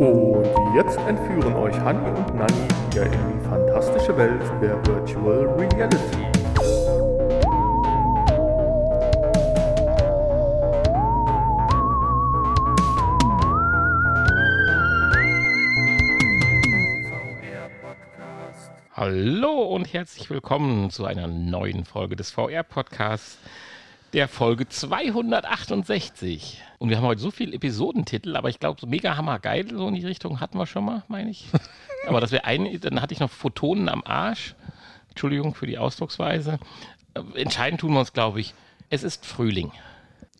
Und jetzt entführen euch Hani und Nani wieder in die fantastische Welt der Virtual Reality. Hallo und herzlich willkommen zu einer neuen Folge des VR-Podcasts, der Folge 268. Und wir haben heute so viele Episodentitel, aber ich glaube, so mega hammergeil, so in die Richtung hatten wir schon mal, meine ich. aber das wäre ein, dann hatte ich noch Photonen am Arsch. Entschuldigung für die Ausdrucksweise. Äh, Entscheidend tun wir uns, glaube ich, es ist Frühling.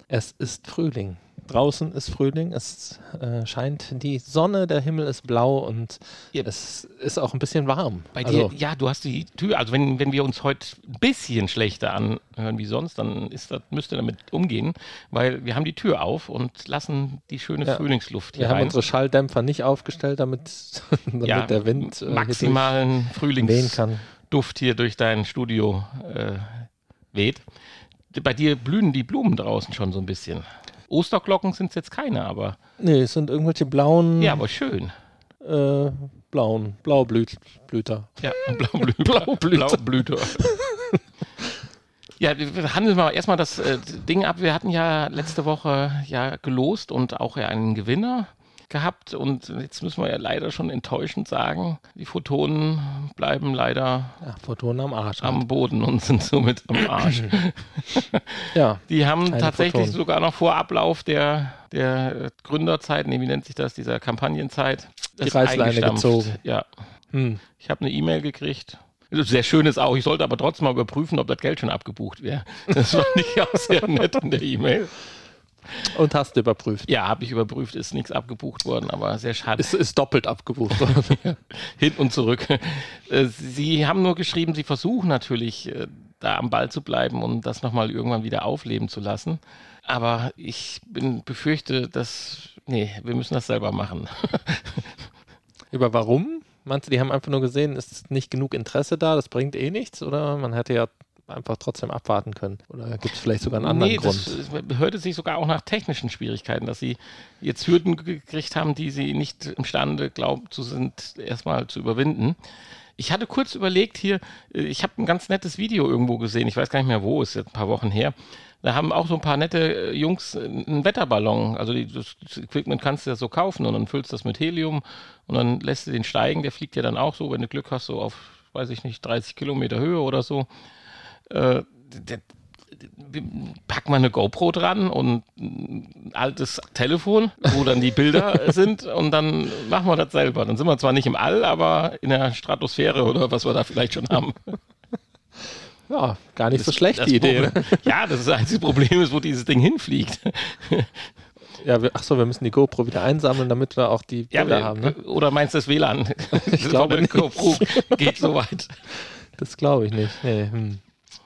Es ist Frühling. Draußen ist Frühling, es äh, scheint die Sonne, der Himmel ist blau und Ja. es ist auch ein bisschen warm. Bei also, dir, ja, du hast die Tür, also wenn, wenn wir uns heute ein bisschen schlechter anhören wie sonst, dann ist das, müsst ihr damit umgehen, weil wir haben die Tür auf und lassen die schöne Ja. Frühlingsluft hier wir haben rein. unsere Schalldämpfer nicht aufgestellt, damit, damit ja, der Wind äh, maximalen Frühlingsduft hier durch dein Studio äh, weht. Bei dir blühen die Blumen draußen schon so ein bisschen. Osterglocken sind es jetzt keine, aber Nee, es sind irgendwelche blauen, ja, aber schön. äh, blauen, Blaublüter. Ja, Blaublüte. Blaublüte. Blaublüte. Ja, wir handeln mal erstmal das äh, Ding ab. Wir hatten ja letzte Woche ja gelost und auch ja einen Gewinner gehabt. Und jetzt müssen wir ja leider schon enttäuschend sagen, die Photonen bleiben leider Ja, Photonen am Arsch. am Boden und sind somit am Arsch. ja, Die haben tatsächlich Photonen. sogar noch vor Ablauf der, der Gründerzeit, nee, wie nennt sich das, dieser Kampagnenzeit, Die das Reißleine gezogen. Ja, hm. ich habe eine E-Mail gekriegt. Sehr schön ist auch, ich sollte aber trotzdem mal überprüfen, ob das Geld schon abgebucht wäre. Das fand ich auch sehr nett in der E-Mail. Und hast überprüft. Ja, habe ich überprüft, ist nichts abgebucht worden, aber sehr schade. Es ist doppelt abgebucht worden. Hin und zurück. Äh, Sie haben nur geschrieben, Sie versuchen natürlich, äh, da am Ball zu bleiben und das nochmal irgendwann wieder aufleben zu lassen. Aber ich bin, befürchte, dass, nee, wir müssen das selber machen. Über warum? Meinst du, die haben einfach nur gesehen, es ist nicht genug Interesse da, das bringt eh nichts? Oder man hätte ja einfach trotzdem abwarten können? Oder gibt es vielleicht sogar einen anderen nee, Grund? das hörte sich sogar auch nach technischen Schwierigkeiten, dass Sie jetzt Hürden gekriegt haben, die Sie nicht imstande glauben zu sind, erstmal zu überwinden. Ich hatte kurz überlegt hier, äh, ich habe ein ganz nettes Video irgendwo gesehen, ich weiß gar nicht mehr wo, ist jetzt ein paar Wochen her. Da haben auch so ein paar nette äh, Jungs äh, einen Wetterballon. Also die, das das Equipment kannst du ja so kaufen und dann füllst du das mit Helium und dann lässt du den steigen. Der fliegt ja dann auch so, wenn du Glück hast, so auf, weiß ich nicht, 30 Kilometer Höhe oder so. Äh, pack mal eine GoPro dran und ein altes Telefon, wo dann die Bilder sind und dann machen wir das selber. Dann sind wir zwar nicht im All, aber in der Stratosphäre oder was wir da vielleicht schon haben. Ja, gar nicht so schlecht, Das die Idee. Problem- Ja, das, ist das einzige Problem ist, wo dieses Ding hinfliegt. Ja, wir, achso, wir müssen die GoPro wieder einsammeln, damit wir auch die Ja, Bilder wir, haben. Ne? Oder meinst du das WLAN? Ich glaube Von der nicht. GoPro geht so weit. Das glaube ich nicht. Nee, hm.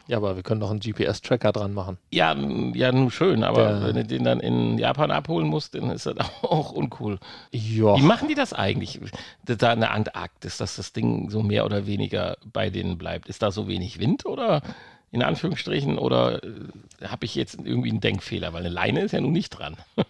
Ja, aber wir können doch einen GPS-Tracker dran machen. Ja, ja, nun schön, aber Der- wenn du den dann in Japan abholen musst, dann ist das auch uncool. Ja. Wie machen die das eigentlich? Da in der Antarktis, dass das Ding so mehr oder weniger bei denen bleibt. Ist da so wenig Wind oder in Anführungsstrichen oder äh, habe ich jetzt irgendwie einen Denkfehler? Weil eine Leine ist ja nun nicht dran.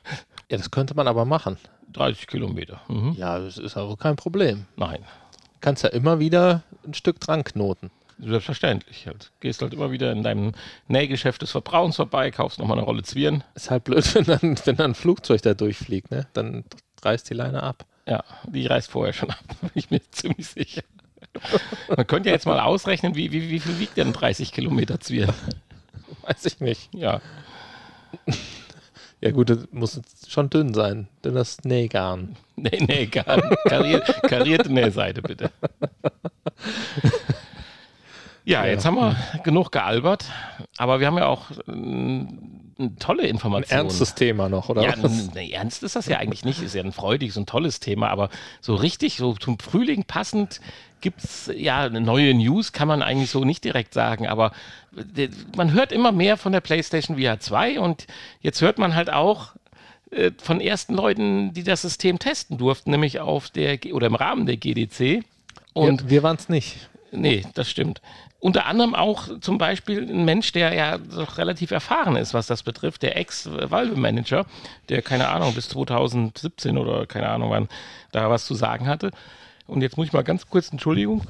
Ja, das könnte man aber machen. 30 Kilometer. Mhm. Ja, das ist aber kein Problem. Nein, Du kannst ja immer wieder ein Stück dran knoten. Selbstverständlich. Halt. Gehst halt immer wieder in deinem Nähgeschäft des Vertrauens vorbei, kaufst nochmal eine Rolle Zwirn. Ist halt blöd, wenn dann, wenn dann ein Flugzeug da durchfliegt, ne? Dann reißt die Leine ab. Ja, die reißt vorher schon ab, bin ich mir ziemlich sicher. Man könnte ja jetzt mal ausrechnen, wie, wie, wie viel wiegt denn 30 Kilometer Zwirn? Weiß ich nicht. Ja, Ja gut, das muss schon dünn sein. Dünnes Nähgarn. Nee, nee, gar nicht. Karier, karierte Nähseite, bitte. Ja, Ja. jetzt haben wir genug gealbert, aber wir haben ja auch eine tolle Ein Informationen. ernstes Thema noch, oder? ja, was? n- nee, ernst ist das ja eigentlich nicht. Ist ja ein freudiges und tolles Thema, aber so richtig, so zum Frühling passend gibt es ja eine neue News, kann man eigentlich so nicht direkt sagen, aber äh, man hört immer mehr von der PlayStation VR 2 und jetzt hört man halt auch äh, von ersten Leuten, die das System testen durften, nämlich auf der G oder im Rahmen der GDC. Und wir wir waren es nicht. Nee, das stimmt. Unter anderem auch zum Beispiel ein Mensch, der ja doch relativ erfahren ist, was das betrifft, der Ex-Valve-Manager, der keine Ahnung bis 2017 oder keine Ahnung wann da was zu sagen hatte. Und jetzt muss ich mal ganz kurz, Entschuldigung.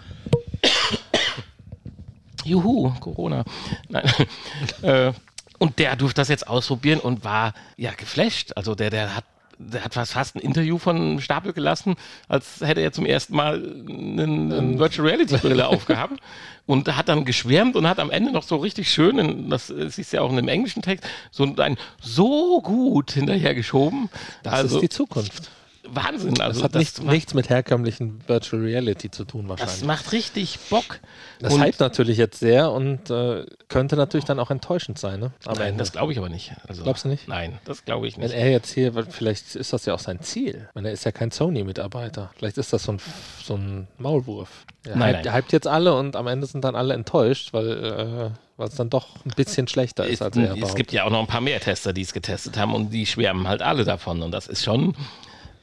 Juhu, Corona. Nein. äh, und der durfte das jetzt ausprobieren und war ja geflasht. Also der, der hat der hat fast ein Interview von Stapel gelassen, als hätte er zum ersten Mal eine, eine Virtual Reality Brille aufgehabt und hat dann geschwärmt und hat am Ende noch so richtig schön, in, das siehst du ja auch in dem englischen Text, so ein so gut hinterhergeschoben. Das also, ist die Zukunft. Wahnsinn. Also das hat das nicht, macht, nichts mit herkömmlichen Virtual Reality zu tun wahrscheinlich. Das macht richtig Bock. Das und hypt natürlich jetzt sehr und äh, könnte natürlich dann auch enttäuschend sein. Ne? Aber Nein, das glaube ich aber nicht. Also, Glaubst du nicht? Nein, das glaube ich nicht. Wenn er jetzt hier, vielleicht ist das ja auch sein Ziel. Weil er ist ja kein Sony-Mitarbeiter. Vielleicht ist das so ein, so ein Maulwurf. Er nein, hypt, nein. hypt jetzt alle und am Ende sind dann alle enttäuscht, weil äh, weil es dann doch ein bisschen schlechter ist, als er Es gibt ja auch noch ein paar mehr Tester, die es getestet haben und die schwärmen halt alle davon. Und das ist schon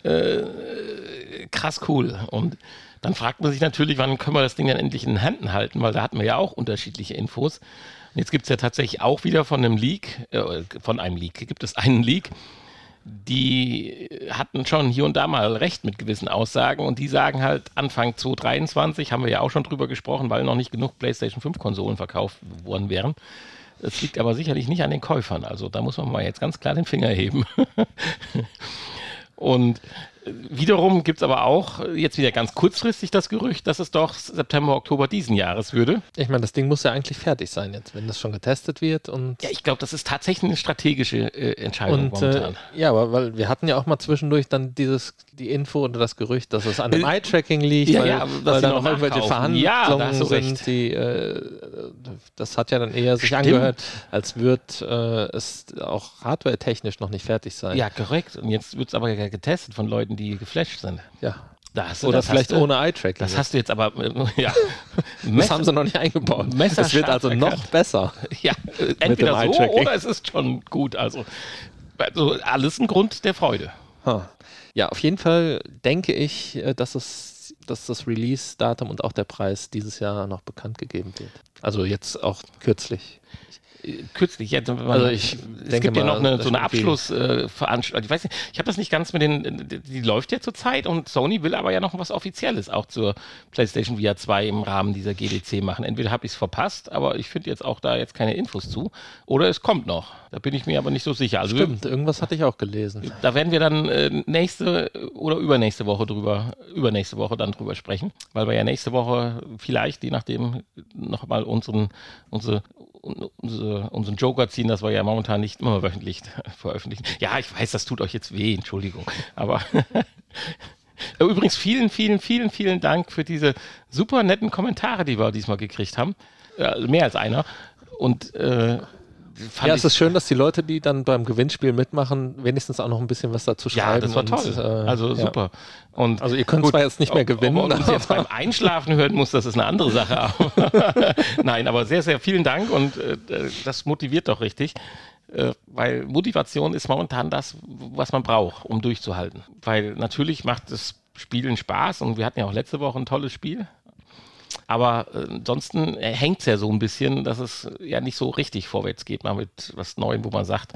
äh, krass cool. Und dann fragt man sich natürlich, wann können wir das Ding dann endlich in den Händen halten, weil da hatten wir ja auch unterschiedliche Infos. Und jetzt gibt es ja tatsächlich auch wieder von einem Leak, äh, von einem Leak, gibt es einen Leak, die hatten schon hier und da mal recht mit gewissen Aussagen und die sagen halt, Anfang 2023 haben wir ja auch schon drüber gesprochen, weil noch nicht genug PlayStation 5 Konsolen verkauft worden wären. Das liegt aber sicherlich nicht an den Käufern. Also da muss man mal jetzt ganz klar den Finger heben. und Wiederum gibt es aber auch jetzt wieder ganz kurzfristig das Gerücht, dass es doch September, Oktober diesen Jahres würde. Ich meine, das Ding muss ja eigentlich fertig sein jetzt, wenn das schon getestet wird. Und ja, ich glaube, das ist tatsächlich eine strategische äh, Entscheidung und, äh, momentan. Äh, ja, aber weil wir hatten ja auch mal zwischendurch dann dieses, die Info oder das Gerücht, dass es an dem äh, Eye-Tracking liegt, ja, weil, ja, weil da noch irgendwelche Verhandlungen ja, sind, die, äh, das hat ja dann eher sich Stimmt. angehört, als würde äh, es auch hardware-technisch noch nicht fertig sein. Ja, korrekt. Und jetzt wird es aber getestet von Leuten, Leuten, die geflasht sind. Ja. Das, Oder vielleicht ohne Eye-Tracking. Das hast du jetzt aber, ja. das haben sie noch nicht eingebaut. Es wird also noch besser. Ja, entweder so oder es ist schon gut. Also, also alles ein Grund der Freude. Huh. Ja, auf jeden Fall denke ich, äh, dass, es, dass das Release-Datum und auch der Preis dieses Jahr noch bekannt gegeben wird. Also jetzt auch kürzlich kürzlich, jetzt, also ich es gibt ja noch eine, so eine Abschlussveranstaltung. Ich weiß nicht, ich habe das nicht ganz mit den, die läuft ja zurzeit und Sony will aber ja noch was Offizielles auch zur PlayStation VR 2 im Rahmen dieser GDC machen. Entweder habe ich es verpasst, aber ich finde jetzt auch da jetzt keine Infos zu, oder es kommt noch. Da bin ich mir aber nicht so sicher. Also Stimmt, wir, irgendwas hatte ich auch gelesen. Da werden wir dann äh, nächste oder übernächste Woche drüber, übernächste Woche dann drüber sprechen, weil wir ja nächste Woche vielleicht, je nachdem, nochmal unseren, unsere, unsere, unseren Joker ziehen, das wir ja momentan nicht immer wöchentlich veröffentlichen. Ja, ich weiß, das tut euch jetzt weh, Entschuldigung. Aber übrigens vielen, vielen, vielen, vielen Dank für diese super netten Kommentare, die wir diesmal gekriegt haben. Äh, mehr als einer. Und äh, ja, es ist schön, dass die Leute, die dann beim Gewinnspiel mitmachen, wenigstens auch noch ein bisschen was dazu schreiben. Ja, das war toll. äh, also super. Ja. Und also ihr könnt gut, zwar jetzt nicht mehr gewinnen. Ob man uns jetzt beim Einschlafen hören muss, das ist eine andere Sache. Nein, aber sehr, sehr vielen Dank und äh, das motiviert doch richtig. Äh, weil Motivation ist momentan das, was man braucht, um durchzuhalten. Weil natürlich macht das Spielen Spaß und wir hatten ja auch letzte Woche ein tolles Spiel aber äh, ansonsten hängt es ja so ein bisschen, dass es ja nicht so richtig vorwärts geht, mal mit was Neuem, wo man sagt,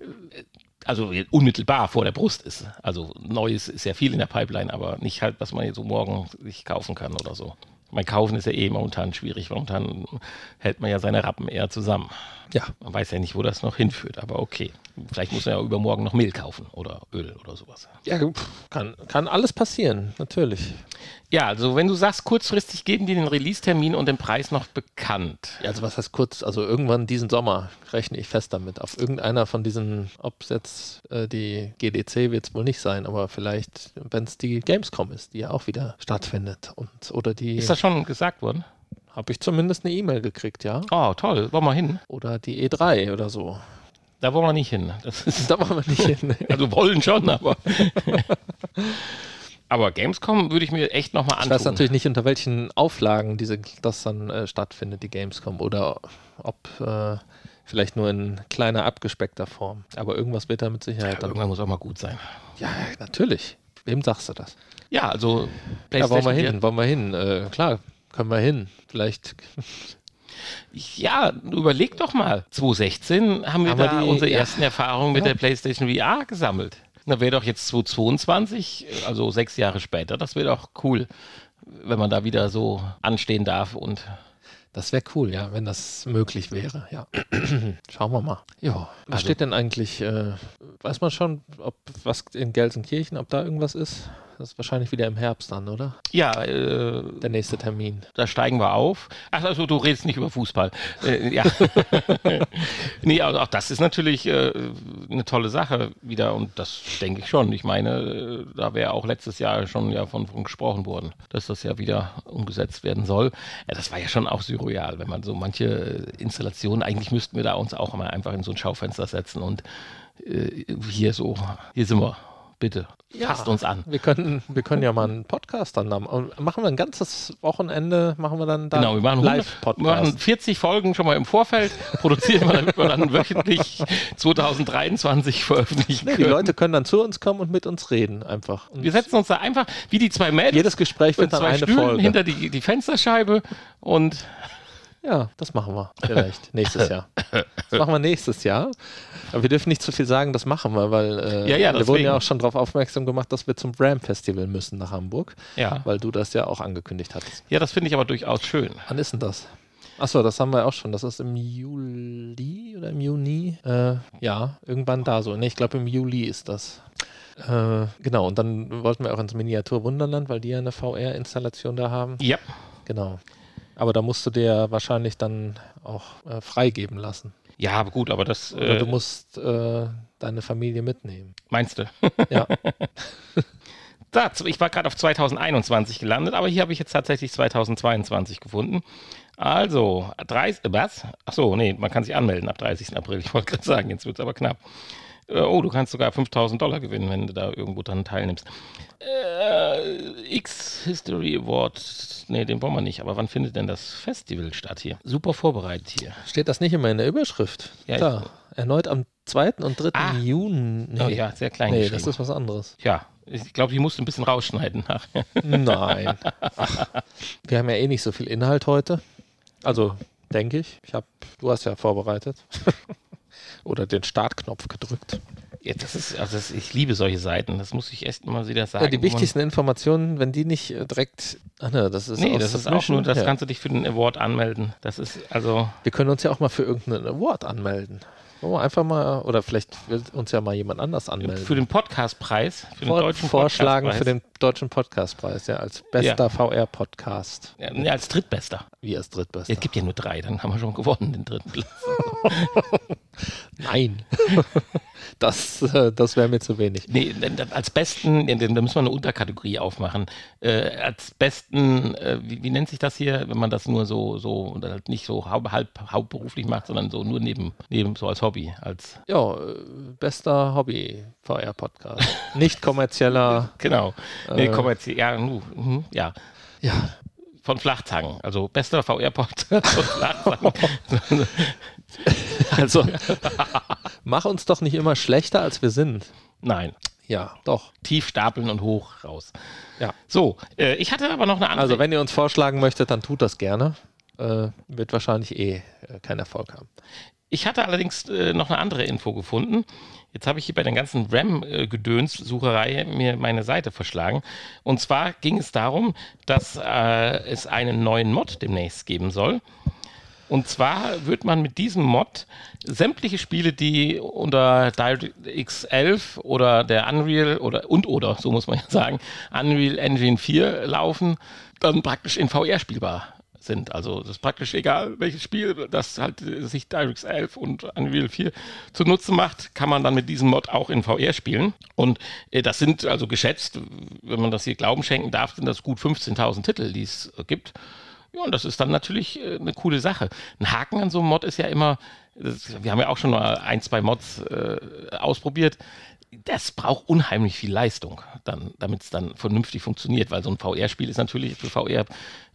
äh, also unmittelbar vor der Brust ist. Also Neues ist ja viel in der Pipeline, aber nicht halt, was man jetzt so morgen sich kaufen kann oder so. Mein Kaufen ist ja eh momentan schwierig. Momentan hält man ja seine Rappen eher zusammen. Ja. Man weiß ja nicht, wo das noch hinführt, aber okay. Vielleicht muss man ja übermorgen noch Mehl kaufen oder Öl oder sowas. Ja, kann, kann alles passieren, natürlich. Ja, also wenn du sagst, kurzfristig geben die den Release-Termin und den Preis noch bekannt. Ja, also was heißt kurz? Also irgendwann diesen Sommer rechne ich fest damit. Auf irgendeiner von diesen, ob es jetzt äh, die GDC wird es wohl nicht sein, aber vielleicht, wenn es die Gamescom ist, die ja auch wieder stattfindet. Und, oder die, ist das schon gesagt worden? Habe ich zumindest eine E-Mail gekriegt, ja. Oh, toll. Wollen wir hin? Oder die E3 oder so. Da wollen wir nicht hin. da wollen wir nicht hin. also wollen schon, aber. aber Gamescom würde ich mir echt nochmal anschauen. Ich weiß natürlich nicht, unter welchen Auflagen diese, das dann äh, stattfindet, die Gamescom. Oder ob äh, vielleicht nur in kleiner, abgespeckter Form. Aber irgendwas wird da mit Sicherheit. Ja, irgendwann muss auch mal gut sein. Ja, natürlich. Wem sagst du das? Ja, also PlayStation. Ja, wollen wir hin, wollen wir hin. Äh, klar, können wir hin. Vielleicht. Ja, überleg doch mal. 2016 haben wir Haben wir da die- unsere ja. ersten Erfahrungen mit der PlayStation VR gesammelt. Da wäre doch jetzt 2022, also sechs Jahre später, das wäre doch cool, wenn man da wieder so anstehen darf und Das wäre cool, ja, wenn das möglich wäre, ja. Schauen wir mal. Ja, was Also- steht denn eigentlich, äh, weiß man schon, ob was in Gelsenkirchen, ob da irgendwas ist? Das ist wahrscheinlich wieder im Herbst dann, oder? ja, äh, Der nächste Termin. da steigen wir auf. Ach, also du redest nicht über Fußball. Äh, ja. nee, also auch das ist natürlich äh, eine tolle Sache wieder und das denke ich schon. Ich meine, äh, da wäre auch letztes Jahr schon ja von, von gesprochen worden, dass das ja wieder umgesetzt werden soll. Ja, das war ja schon auch surreal, wenn man so manche äh, Installationen, eigentlich müssten wir da uns auch mal einfach in so ein Schaufenster setzen und äh, hier so, hier sind wir. Bitte, fasst uns an. Wir können, wir können ja mal einen Podcast dann haben. Und machen wir ein ganzes Wochenende, machen wir dann da Genau, wir machen, 100, wir machen Live-Podcast. 40 Folgen schon mal im Vorfeld, produzieren wir, damit wir dann wöchentlich 2023 veröffentlichen Nee, die. Leute können dann zu uns kommen und mit uns reden einfach. Und wir setzen uns da einfach wie die zwei Mädels jedes Gespräch wird dann zwei eine Stühlen Folge. hinter die, die Fensterscheibe und Ja, das machen wir vielleicht nächstes Jahr. Das machen wir nächstes Jahr. Aber wir dürfen nicht zu viel sagen, das machen wir, weil äh, Ja, ja, wir wurden ja deswegen. auch schon darauf aufmerksam gemacht, dass wir zum Ram Festival müssen nach Hamburg, ja. weil du das ja auch angekündigt hattest. Ja, das finde ich aber durchaus schön. Wann ist denn das? Achso, das haben wir auch schon. Das ist im Juli oder im Juni? Äh, ja, irgendwann da so. Ne, ich glaube im Juli ist das. Äh, genau, und dann wollten wir auch ins Miniatur Wunderland, weil die ja eine VR-Installation da haben. Ja, Genau. Aber da musst du dir wahrscheinlich dann auch äh, freigeben lassen. ja, aber gut, aber das Oder äh, du musst äh, deine Familie mitnehmen. meinst du? Ja. Da, ich war gerade auf 2021 gelandet, aber hier habe ich jetzt tatsächlich 2022 gefunden. Also, 30, äh, was? Achso, nee, man kann sich anmelden ab 30. April. Ich wollte gerade sagen, jetzt wird es aber knapp. Äh, Oh, du kannst sogar 5000 Dollar gewinnen, wenn du da irgendwo dran teilnimmst. Äh, X-History Award. Nee, den wollen wir nicht. Aber wann findet denn das Festival statt hier? Super vorbereitet hier. Steht das nicht immer in der Überschrift? Ja, da. Erneut am 2. und 3. Ah. Juni. Nee, Oh ja, sehr klein nee das ist was anderes. ja, ich glaube, die musst du ein bisschen rausschneiden nachher. Nein. Ach, wir haben ja eh nicht so viel Inhalt heute. Also, denke ich. ich hab, du hast ja vorbereitet. Oder den Startknopf gedrückt. Ja, das ist, also das, ich liebe solche Seiten. Das muss ich echt mal wieder sagen. Ja, die wichtigsten Informationen, wenn die nicht äh, direkt. Ach ne, das ist Nee, das ist auch nur, das ja. kannst du dich für den Award anmelden. Das ist also, Wir können uns ja auch mal für irgendeinen Award anmelden. Wir einfach mal, oder vielleicht will uns ja mal jemand anders anmelden. für den Podcastpreis, für den Vor, deutschen vorschlagen für Podcastpreis. den deutschen Podcastpreis, ja, als bester VR-Podcast. Ja, nee, als Drittbester. Wie als drittbester. Es gibt ja nur drei, dann haben wir schon gewonnen, den dritten Platz. Nein. das äh, das wäre mir zu wenig. Nee, als besten, da müssen wir eine Unterkategorie aufmachen. Äh, als besten, äh, wie, wie nennt sich das hier, wenn man das nur so, so, halt nicht so halb, hauptberuflich macht, sondern so nur neben, neben so als Hobby, als, Ja, bester Hobby-VR-Podcast. Nicht kommerzieller. genau. Nee, kommerziell, ja, mhm, ja. Ja, Von Flachzangen. Also bester VR-Podcast von Flachzangen. also mach uns doch nicht immer schlechter, als wir sind. Nein. Ja, doch. Tief stapeln und hoch raus. Ja. So, äh, ich hatte aber noch eine andere. Also wenn ihr uns vorschlagen möchtet, dann tut das gerne. Äh, wird wahrscheinlich eh äh, keinen Erfolg haben. Ich hatte allerdings äh, noch eine andere Info gefunden. Jetzt habe ich hier bei den ganzen RAM-Gedöns-Sucherei mir meine Seite verschlagen. Und zwar ging es darum, dass äh, es einen neuen Mod demnächst geben soll. Und zwar wird man mit diesem Mod sämtliche Spiele, die unter DirectX 11 oder der Unreal oder und oder, so muss man ja sagen, Unreal Engine 4 laufen, dann praktisch in VR spielbar sind. Also das ist praktisch egal, welches Spiel, das halt sich DirectX 11 und Unreal 4 zunutze macht, kann man dann mit diesem Mod auch in VR spielen. Und äh, das sind also geschätzt, wenn man das hier Glauben schenken darf, sind das gut 15.000 Titel, die es äh, gibt. Ja, und das ist dann natürlich äh, eine coole Sache. Ein Haken an so einem Mod ist ja immer, das, wir haben ja auch schon mal ein, zwei Mods äh, ausprobiert. Das braucht unheimlich viel Leistung, damit es dann vernünftig funktioniert, weil so ein VR-Spiel ist natürlich für VR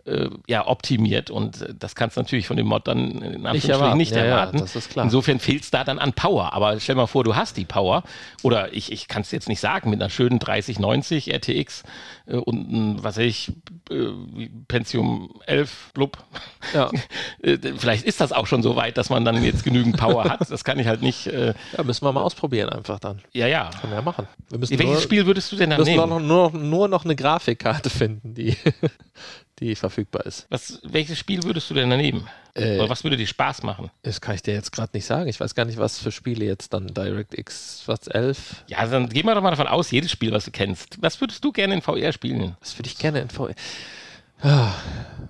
äh, ja, optimiert und äh, das kannst du natürlich von dem Mod dann in Anführungsstrichen erwarten. nicht Ja, ja, erwarten. das ist klar. Insofern fehlt es da dann an Power. Aber stell mal vor, du hast die Power oder ich, ich kann es jetzt nicht sagen, mit einer schönen 3090 RTX äh, und ein, was weiß ich, äh, Pentium 11 blub. Ja. Äh, Vielleicht ist das auch schon so weit, dass man dann jetzt genügend Power hat. Das kann ich halt nicht. Äh, ja, müssen wir mal ausprobieren einfach dann. ja, ja. Können wir ja machen. Wir müssen Welches nur, Spiel würdest du denn dann müssen nehmen? nur, noch, nur, noch- nur noch eine Grafikkarte finden, die, die verfügbar ist. Was, welches Spiel würdest du denn daneben? Äh, Oder was würde dir Spaß machen? Das kann ich dir jetzt gerade nicht sagen. Ich weiß gar nicht, was für Spiele jetzt dann DirectX, was 11. Ja, dann gehen wir doch mal davon aus, jedes Spiel, was du kennst. Was würdest du gerne in VR spielen? Was würde ich gerne in VR?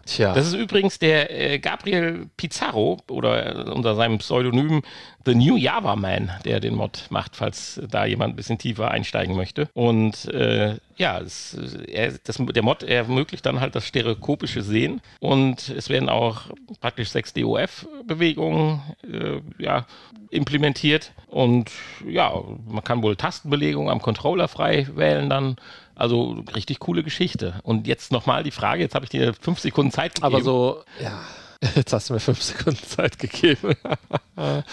Tja. Das ist übrigens der äh, Gabriel Pizarro oder äh, unter seinem Pseudonym The New Java Man, der den Mod macht, falls da jemand ein bisschen tiefer einsteigen möchte. Und äh, ja, es, er, das, der Mod ermöglicht dann halt das stereoskopische Sehen und es werden auch praktisch 6 DOF-Bewegungen äh, ja, implementiert und ja, man kann wohl Tastenbelegung am Controller frei wählen dann. Also richtig coole Geschichte. Und jetzt nochmal die Frage, jetzt habe ich dir fünf Sekunden Zeit gegeben. Aber so, ja, jetzt hast du mir fünf Sekunden Zeit gegeben.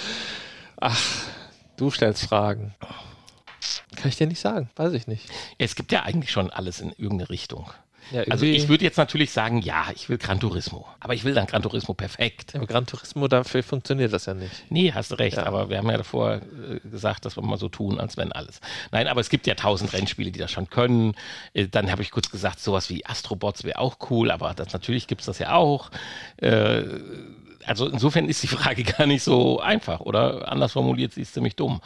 Ach, du stellst Fragen. Kann ich dir nicht sagen, weiß ich nicht. Es gibt ja eigentlich schon alles in irgendeine Richtung. Ja, Also ich würde jetzt natürlich sagen, ja, ich will Gran Turismo. Aber ich will dann Gran Turismo perfekt. Ja, aber Gran Turismo, dafür funktioniert das ja nicht. Nee, hast du recht, Ja. aber wir haben ja davor äh, gesagt, dass wir mal so tun, als wenn alles. Nein, aber es gibt ja tausend Rennspiele, die das schon können. Äh, Dann habe ich kurz gesagt, sowas wie Astrobots wäre auch cool, aber das, natürlich gibt es das ja auch. Äh, also insofern ist die Frage gar nicht so einfach, oder? Anders formuliert, sie ist ziemlich dumm.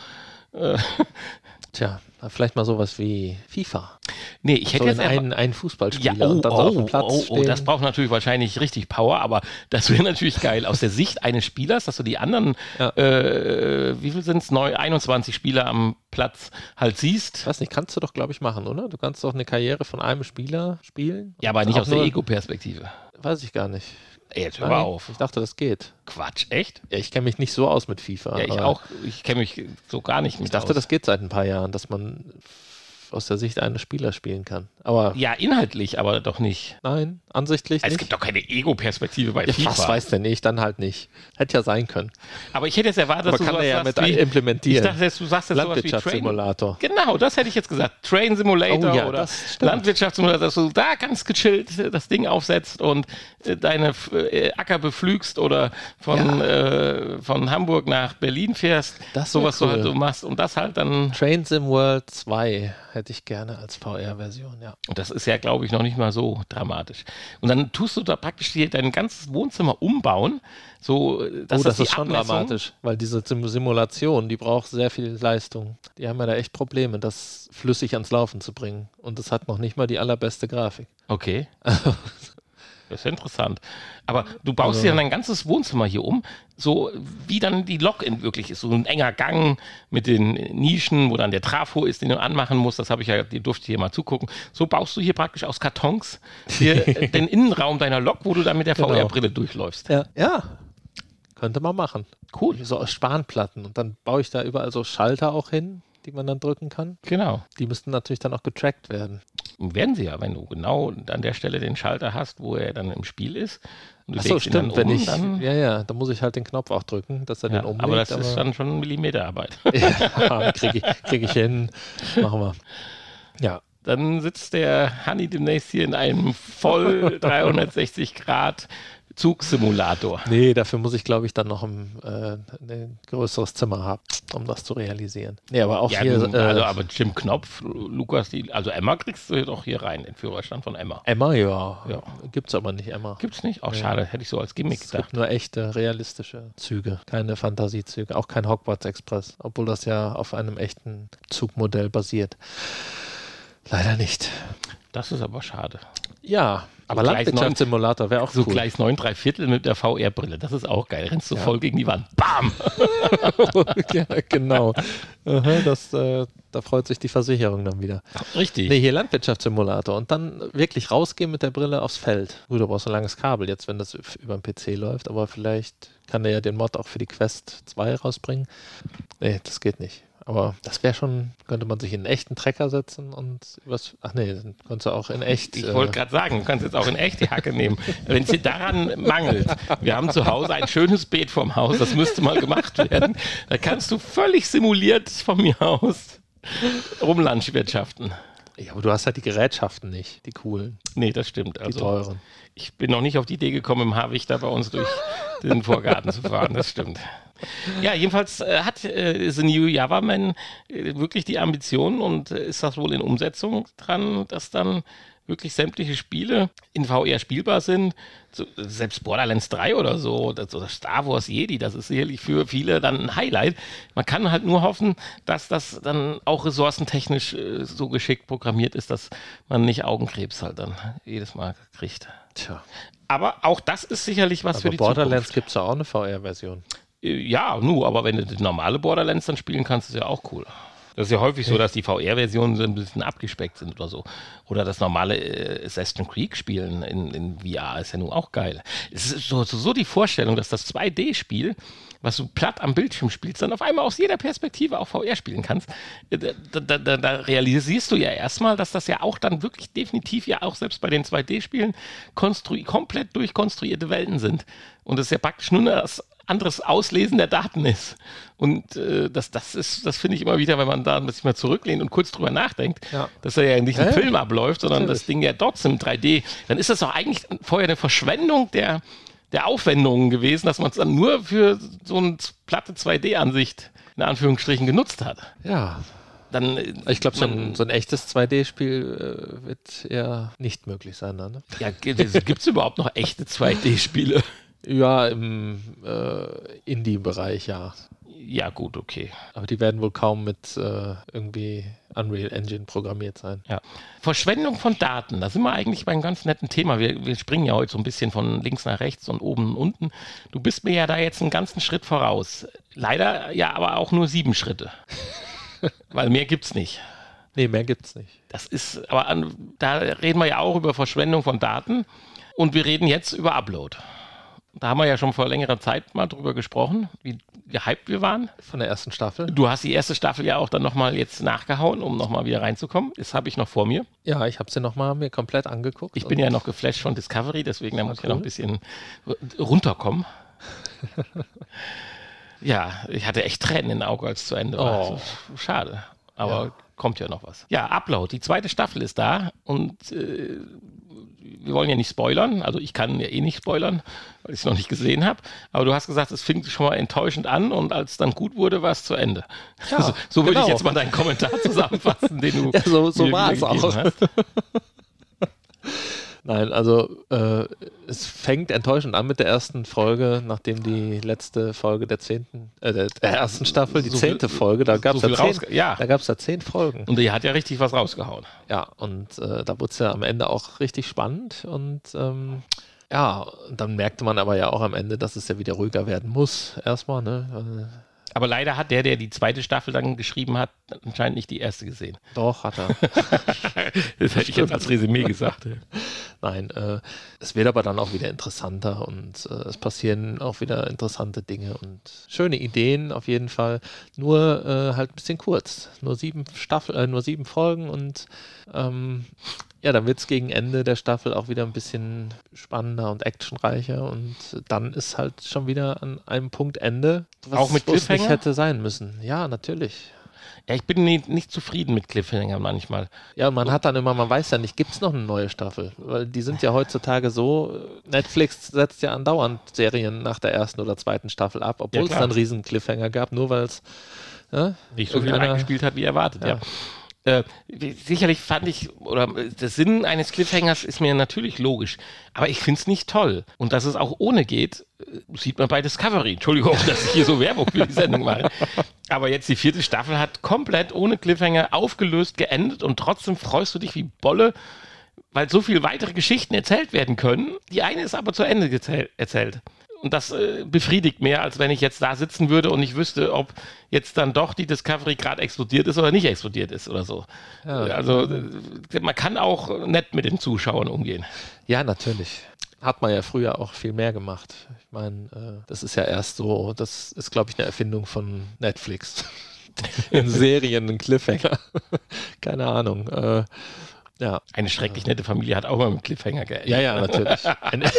Tja, vielleicht mal sowas wie FIFA. Nee, ich hätte So jetzt einen, einen Fußballspieler Ja, oh, und dann so auf dem oh, Platz oh, oh, stehen. das braucht natürlich wahrscheinlich richtig Power, aber das wäre natürlich geil. Aus der Sicht eines Spielers, dass du die anderen, Ja. äh, wie viel sind es, 21 Spieler am Platz halt siehst. Ich weiß nicht, kannst du doch, glaube ich, machen, oder? Du kannst doch eine Karriere von einem Spieler spielen. Ja, aber nicht aus der Ego-Perspektive. Weiß ich gar nicht. Ey, Jetzt hör mal auf. Ich dachte, das geht. Quatsch, echt? Ja, ich kenne mich nicht so aus mit FIFA. Ja, ich auch. Ich kenne mich so gar nicht mit Ich dachte, aus. das geht seit ein paar Jahren, dass man aus der Sicht eines Spielers spielen kann. Aber Ja, inhaltlich, aber doch nicht. nein, ansichtlich Also es gibt doch keine Ego-Perspektive bei ja, FIFA. was weiß denn ich? Dann halt nicht. Hätte ja sein können. Aber ich hätte jetzt erwartet, Aber dass kann du er ja sowas mit wie, implementieren. Ich dachte jetzt, du sagst jetzt sowas Landwirtschaftssimulator. Genau, das hätte ich jetzt gesagt. Train Simulator Oh ja, oder. Landwirtschaftssimulator, dass du da ganz gechillt das Ding aufsetzt und äh, deine äh, Acker beflügst oder von, äh, von Hamburg nach Berlin fährst. Das sowas du cool. halt so machst und das halt dann. Train Sim World 2 hätte ich gerne als VR-Version, ja. Und das ist ja, glaube ich, noch nicht mal so dramatisch. Und dann tust du da praktisch dir dein ganzes Wohnzimmer umbauen. So, äh, dass oh, das die ist schon Abmessung- dramatisch, weil diese Sim Simulation, die braucht sehr viel Leistung. Die haben ja da echt Probleme, das flüssig ans Laufen zu bringen. Und es hat noch nicht mal die allerbeste Grafik. Okay. Das ist ja interessant. Aber du baust Also- dir dann dein ganzes Wohnzimmer hier um, so wie dann die Lok-In wirklich ist. So ein enger Gang mit den Nischen, wo dann der Trafo ist, den du anmachen musst. Das habe ich ja, die durfte ich hier mal zugucken. So baust du hier praktisch aus Kartons hier äh, den Innenraum deiner Lok, wo du dann mit der Genau. VR-Brille durchläufst. Ja. ja. Könnte man machen. Cool. So aus Spanplatten. Und dann baue ich da überall so Schalter auch hin, die man dann drücken kann. Genau. Die müssten natürlich dann auch getrackt werden. Werden sie ja, wenn du genau an der Stelle den Schalter hast, wo er dann im Spiel ist. Und du Achso, legst ihn dann stimmt. Wenn um, ich, dann, ja, ja, da muss ich halt den Knopf auch drücken, dass er ja, den umlegt. aber das ist dann schon Millimeterarbeit. ja, kriege ich, krieg ich hin. Machen wir. Ja, Dann sitzt der Hanni demnächst hier in einem voll 360 Grad Zugsimulator. Nee, dafür muss ich, glaube ich, dann noch ein, äh, ein größeres Zimmer haben, um das zu realisieren. Nee, aber auch Ja, hier. du, äh, also, aber Jim Knopf, Lukas, die, also Emma kriegst du doch hier rein, den Führerstand von Emma. Emma, ja. Ja. Gibt's aber nicht, Emma. Gibt's nicht? Auch schade, hätte ich so als Gimmick Es gedacht. gibt nur echte, realistische Züge, keine Fantasiezüge, auch kein Hogwarts Express, obwohl das ja auf einem echten Zugmodell basiert. Leider nicht. Das ist aber schade. Ja, aber Gleis Landwirtschaftssimulator wäre auch So cool. gleich 9 3 Viertel mit der VR-Brille, das ist auch geil. Rennst du Ja. voll gegen die Wand. Bam! ja, genau. Das, äh, da freut sich die Versicherung dann wieder. Richtig. Nee, hier Landwirtschaftssimulator und dann wirklich rausgehen mit der Brille aufs Feld. Gut, du brauchst ein langes Kabel jetzt, wenn das über den PC läuft, aber vielleicht kann der ja den Mod auch für die Quest 2 rausbringen. Nee, das geht nicht. Aber das wäre schon, könnte man sich in einen echten Trecker setzen und was. Ach nee, dann kannst du auch in echt. Ich wollte gerade sagen, du kannst jetzt auch in echt die Hacke nehmen. Wenn es dir daran mangelt, wir haben zu Hause ein schönes Beet vorm Haus, das müsste mal gemacht werden. Da kannst du völlig simuliert von mir aus rumlandwirtschaften. Ja, aber du hast halt die Gerätschaften nicht, die coolen. Nee, das stimmt. Die Also, teuren. ich bin noch nicht auf die Idee gekommen, im Habicht da bei uns durch den Vorgarten zu fahren, das stimmt. Ja, jedenfalls äh, hat äh, The New Java Man äh, wirklich die Ambition und äh, ist das wohl in Umsetzung dran, dass dann wirklich sämtliche Spiele in VR spielbar sind. Selbst Borderlands 3 oder so, das, oder Star Wars Jedi, das ist sicherlich für viele dann ein Highlight. Man kann halt nur hoffen, dass das dann auch ressourcentechnisch äh, so geschickt programmiert ist, dass man nicht Augenkrebs halt dann jedes Mal kriegt. Tja. Aber auch das ist sicherlich was für Aber die Borderlands gibt es ja auch eine VR-Version. Äh, Ja, nu, aber wenn du die normale Borderlands dann spielen kannst, ist ja auch cool. Das ist ja häufig so, dass die VR-Versionen so ein bisschen abgespeckt sind oder so. Oder das normale äh, Assassin's Creed spielen in, in VR ist ja nun auch geil. Es ist so, so, so die Vorstellung, dass das 2D-Spiel, was du platt am Bildschirm spielst, dann auf einmal aus jeder Perspektive auch VR spielen kannst. Äh, Da, da, da, da realisierst du ja erstmal, dass das ja auch dann wirklich definitiv ja auch selbst bei den 2D-Spielen konstrui komplett durchkonstruierte Welten sind. Und es ja praktisch nur das anderes Auslesen der Daten ist. Und äh, das, das ist, das finde ich immer wieder, wenn man da sich mal zurücklehnt und kurz drüber nachdenkt, Ja. dass er ja nicht ein Ja. Film abläuft, sondern das Ding ja trotzdem 3D, dann ist das doch eigentlich vorher eine Verschwendung der, der Aufwendungen gewesen, dass man es dann nur für so eine platte 2D-Ansicht in Anführungsstrichen genutzt hat. Ja. Dann, äh, Ich glaube, so, ein- so ein echtes 2D-Spiel äh, wird eher nicht möglich sein. Dann, ne? ja, gibt es überhaupt noch echte 2D-Spiele? Ja, im äh, Indie-Bereich, ja. Ja, gut, okay. Aber die werden wohl kaum mit äh, irgendwie Unreal Engine programmiert sein. Ja. Verschwendung von Daten, da sind wir eigentlich bei einem ganz netten Thema. Wir, wir springen ja heute so ein bisschen von links nach rechts und oben und unten. Du bist mir ja da jetzt einen ganzen Schritt voraus. Leider ja aber auch nur sieben Schritte. Weil mehr gibt's nicht. Nee, mehr gibt's nicht. Das ist, aber an, da reden wir ja auch über Verschwendung von Daten und wir reden jetzt über Upload. Da haben wir ja schon vor längerer Zeit mal drüber gesprochen, wie gehypt wir waren. Von der ersten Staffel? Du hast die erste Staffel ja auch dann nochmal jetzt nachgehauen, um nochmal wieder reinzukommen. Das habe ich noch vor mir. Ja, ich habe sie nochmal mir komplett angeguckt. Ich bin ja noch geflasht von Discovery, deswegen da muss ich cool. noch ein bisschen ru- runterkommen. ja, ich hatte echt Tränen in den Augen, als es zu Ende war. Oh. Schade, aber Ja. kommt ja noch was. Ja, Upload, die zweite Staffel ist da und äh, wir wollen ja nicht spoilern, also ich kann ja eh nicht spoilern, weil ich es noch nicht gesehen habe, aber du hast gesagt, es fing schon mal enttäuschend an und als es dann gut wurde, war es zu Ende. Ja, so so würde ich genau. jetzt mal deinen Kommentar zusammenfassen, den du Ja, so- so war es auch. hast. Nein, also äh, es fängt enttäuschend an mit der ersten Folge, nachdem die letzte Folge der zehnten, äh, der, der ersten Staffel, die So viel- zehnte Folge, da gab es so ja, viel zehn, ja. da gab's ja zehn Folgen. Und die hat ja richtig was rausgehauen. Ja, und äh, da wurde es ja am Ende auch richtig spannend und ähm, ja, dann merkte man aber ja auch am Ende, dass es ja wieder ruhiger werden muss, erstmal, ne? Aber leider hat der, der die zweite Staffel dann geschrieben hat, anscheinend nicht die erste gesehen. doch, hat er. Das hätte ich jetzt als Resümee gesagt. Nein, äh, es wird aber dann auch wieder interessanter und äh, es passieren auch wieder interessante Dinge und schöne Ideen auf jeden Fall. Nur äh, halt ein bisschen kurz. Nur sieben Staffel, äh, nur sieben Folgen und ähm, ja, dann wird es gegen Ende der Staffel auch wieder ein bisschen spannender und actionreicher und dann ist halt schon wieder an einem Punkt Ende, was Auch mit es nicht Cliffhanger? hätte sein müssen. Ja, natürlich. Ja, ich bin nicht, nicht zufrieden mit Cliffhanger manchmal. Ja, man hat dann immer, man weiß ja nicht, gibt es noch eine neue Staffel? Weil die sind ja heutzutage so, Netflix setzt ja andauernd Serien nach der ersten oder zweiten Staffel ab, obwohl Ja, es dann einen riesen Cliffhanger gab, nur weil es ja, Nicht so viel reingespielt hat, wie erwartet, ja. Ja. Äh, sicherlich fand ich, oder äh, der Sinn eines Cliffhangers ist mir natürlich logisch, aber ich finde es nicht toll. Und dass es auch ohne geht, äh, sieht man bei Discovery. Entschuldigung, dass ich hier so Werbung für die Sendung mache. Aber jetzt die vierte Staffel hat komplett ohne Cliffhanger aufgelöst, geendet und trotzdem freust du dich wie Bolle, weil so viele weitere Geschichten erzählt werden können. Die eine ist aber zu Ende erzählt. Und das äh, befriedigt mehr, als wenn ich jetzt da sitzen würde und ich wüsste, ob jetzt dann doch die Discovery gerade explodiert ist oder nicht explodiert ist oder so. Ja. Also äh, man kann auch nett mit den Zuschauern umgehen. ja, natürlich. Hat man ja früher auch viel mehr gemacht. Ich meine, äh, das ist ja erst so, das ist, glaube ich, eine Erfindung von Netflix. in Serien einen Cliffhanger. Keine Ahnung. Äh, ja. Eine schrecklich nette Familie hat auch mal mit Cliffhanger geendet. Ja, ja, natürlich.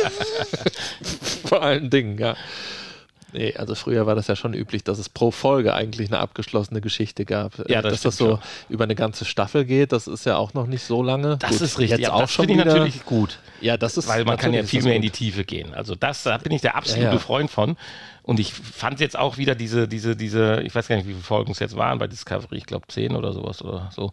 Vor allen Dingen, ja. Nee, also früher war das ja schon üblich, dass es pro Folge eigentlich eine abgeschlossene Geschichte gab. Ja, das dass das so schon. über eine ganze Staffel geht, das ist ja auch noch nicht so lange. Das Gut, ist richtig. Jetzt Ja, auch das schon finde ich natürlich gut. Ja, das ist Weil man kann ja viel mehr in die. Tiefe gehen. Also das, da bin ich der absolute Ja, ja. Freund von. Und ich fand jetzt auch wieder diese, diese, diese, ich weiß gar nicht, wie viele Folgen es jetzt waren bei Discovery, ich glaube zehn oder sowas oder so,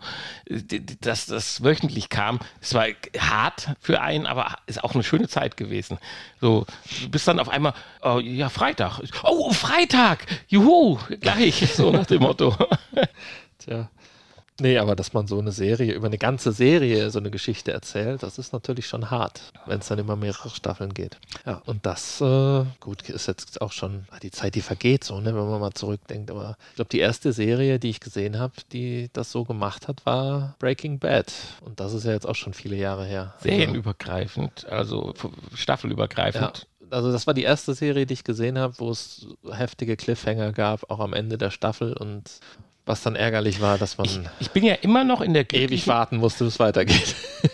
die- dass das wöchentlich kam. Es war hart für einen, aber ist auch eine schöne Zeit gewesen. So, du bist dann auf einmal, oh, ja, Freitag. Oh, Freitag! Juhu! Gleich, so nach dem Motto. Tja. Nee, aber dass man so eine Serie, über eine ganze Serie so eine Geschichte erzählt, das ist natürlich schon hart, wenn es dann immer mehrere Staffeln geht. Ja, und das, äh, gut, ist jetzt auch schon die Zeit, die vergeht so, ne, wenn man mal zurückdenkt. Aber ich glaube, die erste Serie, die ich gesehen habe, die das so gemacht hat, war Breaking Bad. Und das ist ja jetzt auch schon viele Jahre her. Serienübergreifend, also staffelübergreifend. Ja, also das war die erste Serie, die ich gesehen habe, wo es heftige Cliffhanger gab, auch am Ende der Staffel und was dann ärgerlich war, dass man Ich bin ja immer noch in der ewig warten musste, bis es weitergeht.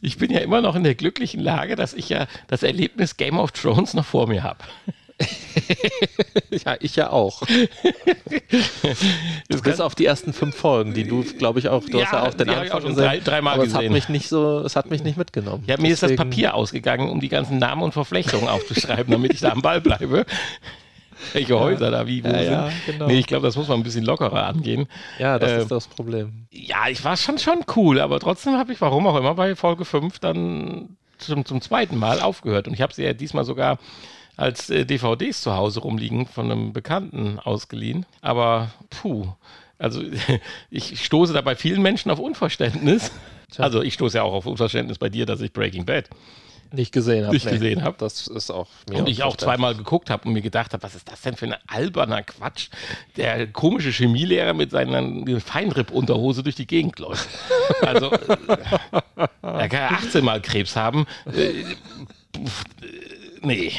Ich bin ja immer noch in der glücklichen Lage, dass ich ja das Erlebnis Game of Thrones noch vor mir habe. ja, ich ja auch. Bis auf die ersten fünf Folgen, die du, glaube ich, auch, du hast ja auch den ich Anfang auch gesehen, drei, dreimal aber es hat gesehen. mich nicht so, es hat mich nicht mitgenommen. ja, mir ist das Deswegen- Papier ausgegangen, um die ganzen Namen und Verflechtungen aufzuschreiben, damit ich da am Ball bleibe. Welche Häuser da wie wo Ja, sind. ja, genau. Nee, ich glaube, das muss man ein bisschen lockerer angehen. Ja, das Ähm, ist das Problem. Ja, ich war schon schon cool, aber trotzdem habe ich, warum auch immer, bei Folge 5 dann zum, zum zweiten Mal aufgehört. Und ich habe sie ja diesmal sogar als äh, DVDs zu Hause rumliegen von einem Bekannten ausgeliehen. Aber puh, also ich stoße da bei vielen Menschen auf Unverständnis. Also ich stoße ja auch auf Unverständnis bei dir, dass ich Breaking Bad Nicht gesehen habe. nicht gesehen hab. Das ist auch mir und ich auch zweimal geguckt habe und mir gedacht habe, was ist das denn für ein alberner Quatsch? Der komische Chemielehrer mit seiner Feinripp-Unterhose durch die Gegend läuft. Also, äh, er kann ja 18 Mal Krebs haben. Äh, pf, äh, nee,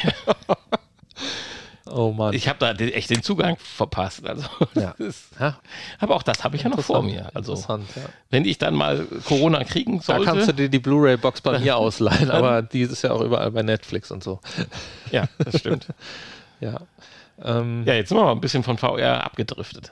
Oh Mann. ich habe da echt den Zugang verpasst. Also, Ja. ja, aber auch das habe ich ja noch vor mir. Also, Interessant, ja. wenn ich dann mal Corona kriegen Da sollte. kannst du dir die Blu-ray-Box bei mir ausleihen, aber die ist ja auch überall bei Netflix und so. ja, das stimmt. Ja. Ähm, Ja, jetzt sind wir mal ein bisschen von VR abgedriftet.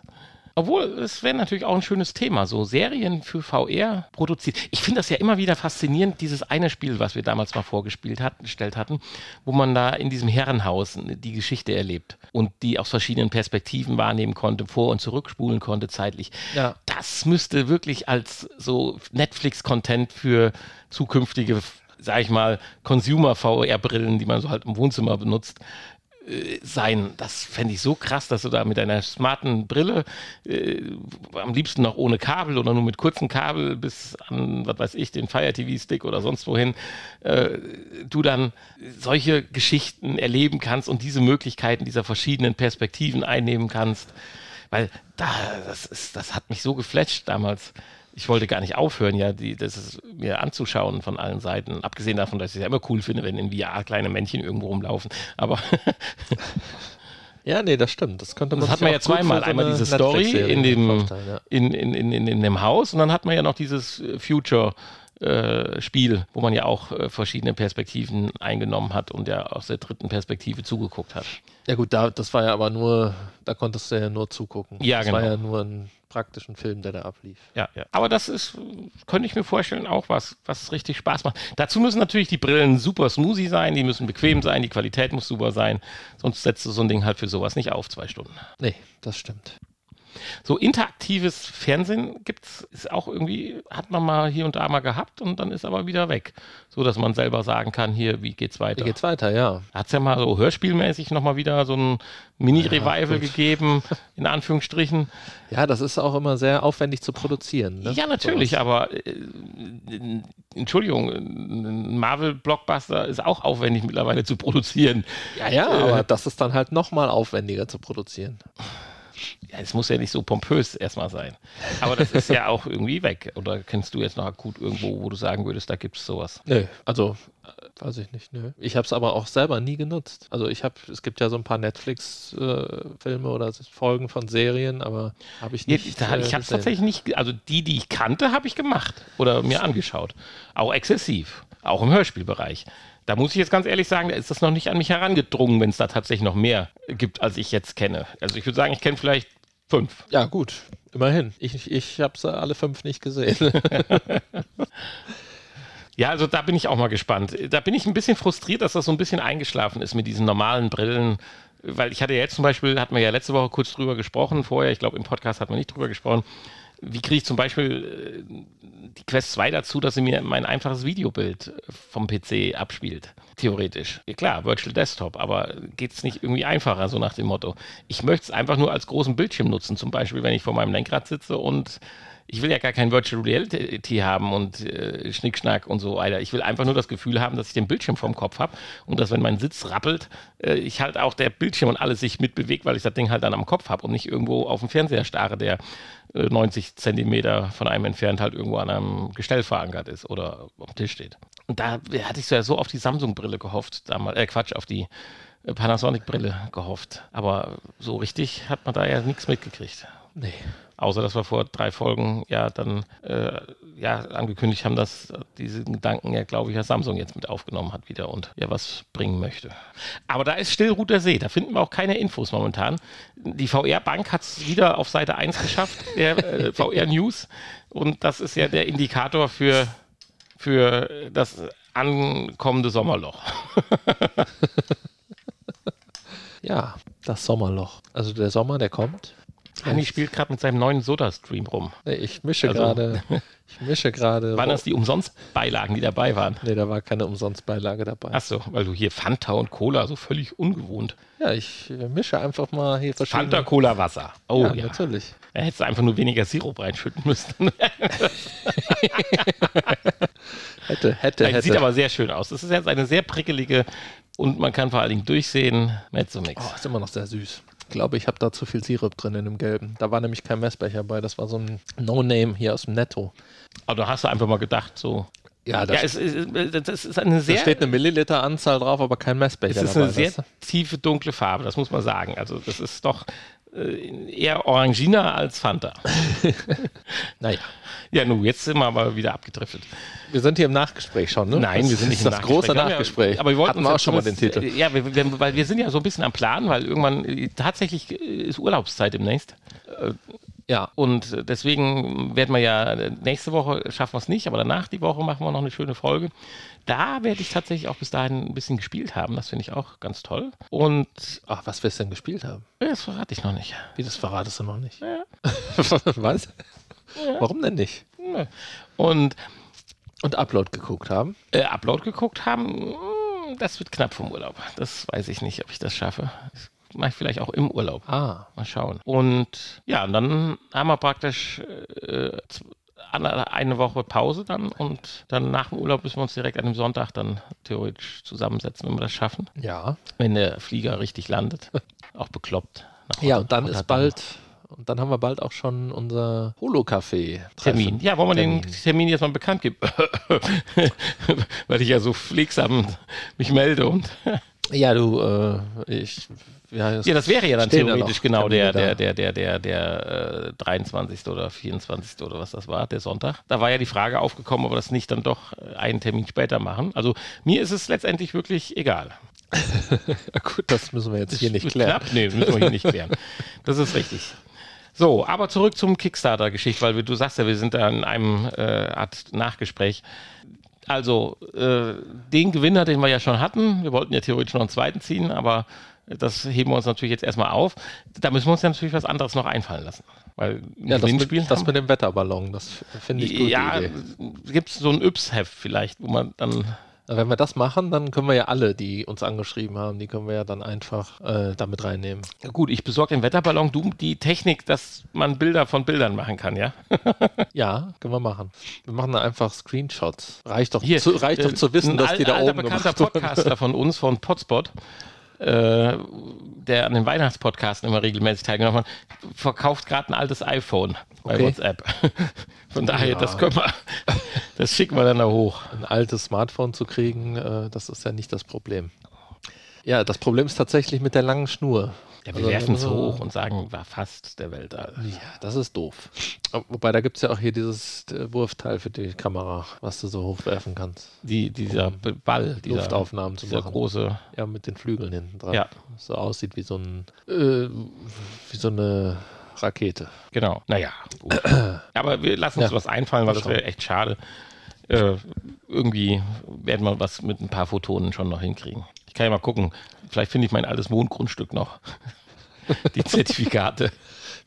Obwohl, es wäre natürlich auch ein schönes Thema, so Serien für VR produziert. Ich finde das ja immer wieder faszinierend, dieses eine Spiel, was wir damals mal vorgespielt hatten, gestellt hatten, wo man da in diesem Herrenhaus die Geschichte erlebt und die aus verschiedenen Perspektiven wahrnehmen konnte, vor- und zurückspulen konnte zeitlich. Ja. Das müsste wirklich als so Netflix-Content für zukünftige, sag ich mal, Consumer-VR-Brillen, die man so halt im Wohnzimmer benutzt, sein. Das fände ich so krass, dass du da mit deiner smarten Brille, äh, am liebsten noch ohne Kabel oder nur mit kurzen Kabel bis an, was weiß ich, den Fire TV-Stick oder sonst wohin, äh, du dann solche Geschichten erleben kannst und diese Möglichkeiten dieser verschiedenen Perspektiven einnehmen kannst. Weil da, das, ist, das hat mich so geflasht damals. Ich wollte gar nicht aufhören, ja, die, das ist, mir anzuschauen von allen Seiten. Abgesehen davon, dass ich es ja immer cool finde, wenn in VR kleine Männchen irgendwo rumlaufen. Aber ja, nee, das stimmt. Das könnte man das hat man ja zweimal. so Einmal diese Story in dem, ja. in, in, in, in, in dem Haus und dann hat man ja noch dieses äh, Future. äh, Spiel, wo man ja auch äh, verschiedene Perspektiven eingenommen hat und ja aus der dritten Perspektive zugeguckt hat. Ja gut, da, das war ja aber nur, da konntest du ja nur zugucken. Ja, das genau. war ja nur ein praktischen Film, der da ablief. Ja, ja. Aber das ist, könnte ich mir vorstellen, auch was, was richtig Spaß macht. Dazu müssen natürlich die Brillen super smoothie sein, die müssen bequem sein, die Qualität muss super sein. Sonst setzt du so ein Ding halt für sowas nicht auf, zwei Stunden. Nee, das stimmt. So interaktives Fernsehen gibt's, ist auch irgendwie, hat man mal hier und da mal gehabt und dann ist aber wieder weg. So dass man selber sagen kann, hier, wie geht's Wie weiter? geht's weiter, ja. Hat es ja mal so hörspielmäßig nochmal wieder so ein Mini-Revival gut. gegeben, in Anführungsstrichen. Ja, das ist auch immer sehr aufwendig zu produzieren. Ne? Ja, natürlich, Sowas. aber äh, Entschuldigung, ein Marvel-Blockbuster ist auch aufwendig mittlerweile zu produzieren. Ja, ja, Äh, aber das ist dann halt nochmal aufwendiger zu produzieren. Ja, es muss ja nicht so pompös erstmal sein. Aber das ist ja auch irgendwie weg. Oder kennst du jetzt noch akut irgendwo, wo du sagen würdest, da gibt es sowas? Nö, also äh, weiß ich nicht, nö. Ich habe es aber auch selber nie genutzt. Also ich habe, es gibt ja so ein paar Netflix-Filme äh, oder Folgen von Serien, aber habe ich nicht. Ja, ich habe es tatsächlich nicht, also die, die ich kannte, habe ich gemacht oder mir angeschaut. Auch exzessiv, auch im Hörspielbereich. Da muss ich jetzt ganz ehrlich sagen, da ist das noch nicht an mich herangedrungen, wenn es da tatsächlich noch mehr gibt, als ich jetzt kenne. Also ich würde sagen, ich kenne vielleicht fünf. Ja, gut. Immerhin. Ich, ich habe es alle fünf nicht gesehen. Ja, also da bin ich auch mal gespannt. Da bin ich ein bisschen frustriert, dass das so ein bisschen eingeschlafen ist mit diesen normalen Brillen. Weil ich hatte ja jetzt zum Beispiel, hatten wir ja letzte Woche kurz drüber gesprochen, vorher, ich glaube im Podcast hat man nicht drüber gesprochen, wie kriege ich zum Beispiel äh, die Quest 2 dazu, dass sie mir mein einfaches Videobild vom PC abspielt? Theoretisch. Ja, klar, Virtual Desktop, aber geht es nicht irgendwie einfacher, so nach dem Motto? Ich möchte es einfach nur als großen Bildschirm nutzen, zum Beispiel, wenn ich vor meinem Lenkrad sitze und ich will ja gar kein Virtual Reality haben und äh, Schnickschnack und so weiter. Ich will einfach nur das Gefühl haben, dass ich den Bildschirm vorm Kopf habe und dass, wenn mein Sitz rappelt, äh, ich halt auch der Bildschirm und alles sich mitbewegt, weil ich das Ding halt dann am Kopf habe und nicht irgendwo auf dem Fernseher starre, der äh, 90 Zentimeter von einem entfernt halt irgendwo an einem Gestell verankert ist oder auf dem Tisch steht. Und da hatte ich so ja so auf die Samsung-Brille gehofft, damals, äh Quatsch, auf die äh, Panasonic-Brille gehofft. Aber so richtig hat man da ja nichts mitgekriegt. Nee. Außer dass wir vor drei Folgen ja dann äh, ja, angekündigt haben, dass diese Gedanken ja, glaube ich, ja Samsung jetzt mit aufgenommen hat wieder und ja was bringen möchte. Aber da ist still Ruder See, da finden wir auch keine Infos momentan. Die VR-Bank hat es wieder auf Seite 1 geschafft, der äh, VR-News. Und das ist ja der Indikator für, für das ankommende Sommerloch. ja, das Sommerloch. Also der Sommer, der kommt. Hanni spielt gerade mit seinem neuen Soda-Stream rum. Nee, ich mische also, gerade. Ich mische gerade. Waren das die Umsonstbeilagen, die dabei waren? Nee, da war keine Umsonstbeilage dabei. Achso, weil du hier Fanta und Cola, so völlig ungewohnt. Ja, ich mische einfach mal hier verschiedene. Fanta, Cola, Wasser. Oh ja, ja. natürlich. Da hättest du einfach nur weniger Sirup reinschütten müssen. hätte, hätte, hätte. Sieht aber sehr schön aus. Das ist jetzt eine sehr prickelige und man kann vor allen Dingen durchsehen. Mezzomix. Oh, ist immer noch sehr süß glaube, ich habe da zu viel Sirup drin in dem gelben. Da war nämlich kein Messbecher bei, das war so ein No-Name hier aus dem Netto. Aber da hast du einfach mal gedacht, so. Ja, das, ja, es, es, es ist eine sehr. Da steht eine Milliliter-Anzahl drauf, aber kein Messbecher. Es ist dabei, eine sehr tiefe, dunkle Farbe, das muss man sagen. Also, das ist doch eher Orangina als Fanta. naja. Ja, nun, jetzt sind wir aber wieder abgedriftet. Wir sind hier im Nachgespräch schon, ne? Nein, wir sind nicht im das Nachgespräch. große Nachgespräch. aber wir wollten Hatten wir auch schon mal den Titel. Ja, wir, wir, weil wir sind ja so ein bisschen am Plan, weil irgendwann äh, tatsächlich äh, ist Urlaubszeit demnächst. Ja, und deswegen werden wir ja nächste Woche schaffen wir es nicht, aber danach die Woche machen wir noch eine schöne Folge. Da werde ich tatsächlich auch bis dahin ein bisschen gespielt haben. Das finde ich auch ganz toll. Und. Ach, was wirst du denn gespielt haben? Das verrate ich noch nicht. Wie, das verratest du noch nicht? Ja. was? Ja. Warum denn nicht? Und. Und Upload geguckt haben? Äh, Upload geguckt haben, hm, das wird knapp vom Urlaub. Das weiß ich nicht, ob ich das schaffe. Das mache ich vielleicht auch im Urlaub. Ah. Mal schauen. Und ja, und dann haben wir praktisch äh, eine Woche Pause dann und dann nach dem Urlaub müssen wir uns direkt an dem Sonntag dann theoretisch zusammensetzen, wenn wir das schaffen. Ja. Wenn der Flieger richtig landet. Auch bekloppt. Ja, und dann ist bald, und dann haben wir bald auch schon unser Holo-Café. Termin. Ja, wollen wir Termin. den Termin jetzt mal bekannt geben? Weil ich ja so pflegsam mich melde und. Ja, du, äh, ich ja, das, ja, das wäre ja dann theoretisch genau der, der, der, der, der, der äh, 23. oder 24. oder was das war, der Sonntag. Da war ja die Frage aufgekommen, ob wir das nicht dann doch äh, einen Termin später machen. Also mir ist es letztendlich wirklich egal. gut, das müssen wir jetzt hier nicht klären. Knapp? Nee, das müssen wir hier nicht klären. Das ist richtig. So, aber zurück zum Kickstarter-Geschichte, weil du sagst ja, wir sind da in einem äh, Art Nachgespräch. Also, äh, den Gewinner, den wir ja schon hatten, wir wollten ja theoretisch noch einen zweiten ziehen, aber das heben wir uns natürlich jetzt erstmal auf. Da müssen wir uns ja natürlich was anderes noch einfallen lassen. Weil ja, das mit, das mit dem Wetterballon, das finde ich gut. Ja, gibt es so ein Yps-Heft vielleicht, wo man dann wenn wir das machen, dann können wir ja alle, die uns angeschrieben haben, die können wir ja dann einfach äh, damit reinnehmen. Gut, ich besorge den Wetterballon, du die Technik, dass man Bilder von Bildern machen kann, ja? ja, können wir machen. Wir machen da einfach Screenshots. Reicht doch, Hier, zu, reicht äh, doch zu wissen, dass die da oben gemacht bekannter Podcaster von uns, von Potspot, äh, der an den Weihnachtspodcasten immer regelmäßig teilgenommen hat, verkauft gerade ein altes iPhone bei Okay. WhatsApp. Von daher, Ja. das können wir, das schicken wir dann da hoch. Ein altes Smartphone zu kriegen, äh, das ist ja nicht das Problem. Ja, das Problem ist tatsächlich mit der langen Schnur. Ja, wir Also, werfen es äh, hoch und sagen, war fast der Weltall. Ja, das ist doof. Wobei, da gibt es ja auch hier dieses äh, Wurfteil für die Kamera, was du so hochwerfen kannst. Die, dieser Um Ball, dieser, Luftaufnahmen zu dieser machen. große, Ja, mit den Flügeln hinten dran. Ja. So aussieht wie so ein, äh, wie so eine Rakete. genau. Naja, gut. Aber wir lassen uns Ja. was einfallen, weil das wäre echt schade. Äh, irgendwie werden wir was mit ein paar Photonen schon noch hinkriegen. Ich kann ja mal gucken. Vielleicht finde ich mein altes Wohngrundstück noch. Die Zertifikate.